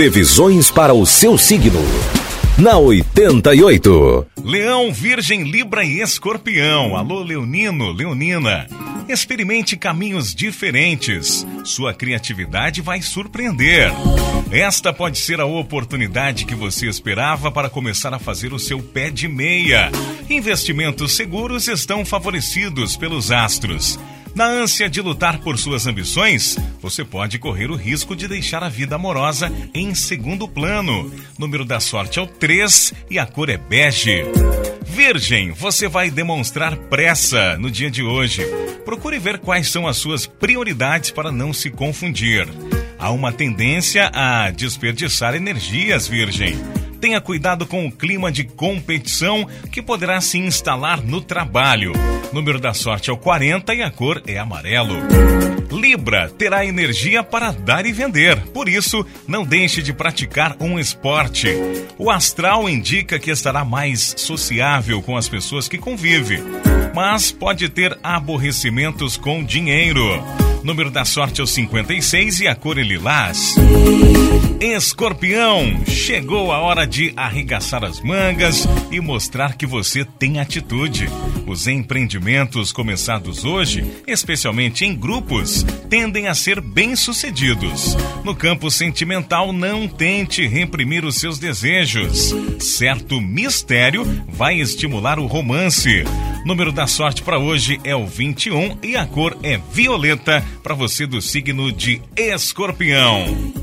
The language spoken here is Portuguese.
Previsões para o seu signo. Na 88. Leão, Virgem, Libra e Escorpião. Alô, Leonino, Leonina. Experimente caminhos diferentes. Sua criatividade vai surpreender. Esta pode ser a oportunidade que você esperava para começar a fazer o seu pé de meia. Investimentos seguros estão favorecidos pelos astros. Na ânsia de lutar por suas ambições, você pode correr o risco de deixar a vida amorosa em segundo plano. Número da sorte é o 3 e a cor é bege. Virgem, você vai demonstrar pressa no dia de hoje. Procure ver quais são as suas prioridades para não se confundir. Há uma tendência a desperdiçar energias, Virgem. Tenha cuidado com o clima de competição que poderá se instalar no trabalho. Número da sorte é o 40 e a cor é amarelo. Libra terá energia para dar e vender, por isso, não deixe de praticar um esporte. O astral indica que estará mais sociável com as pessoas que convive, mas pode ter aborrecimentos com dinheiro. Número da sorte é o 56 e a cor é lilás. Escorpião, chegou a hora de arregaçar as mangas e mostrar que você tem atitude. Os empreendimentos começados hoje, especialmente em grupos, tendem a ser bem-sucedidos. No campo sentimental, não tente reprimir os seus desejos. Certo mistério vai estimular o romance. Número da sorte para hoje é o 21 e a cor é violeta para você do signo de Escorpião.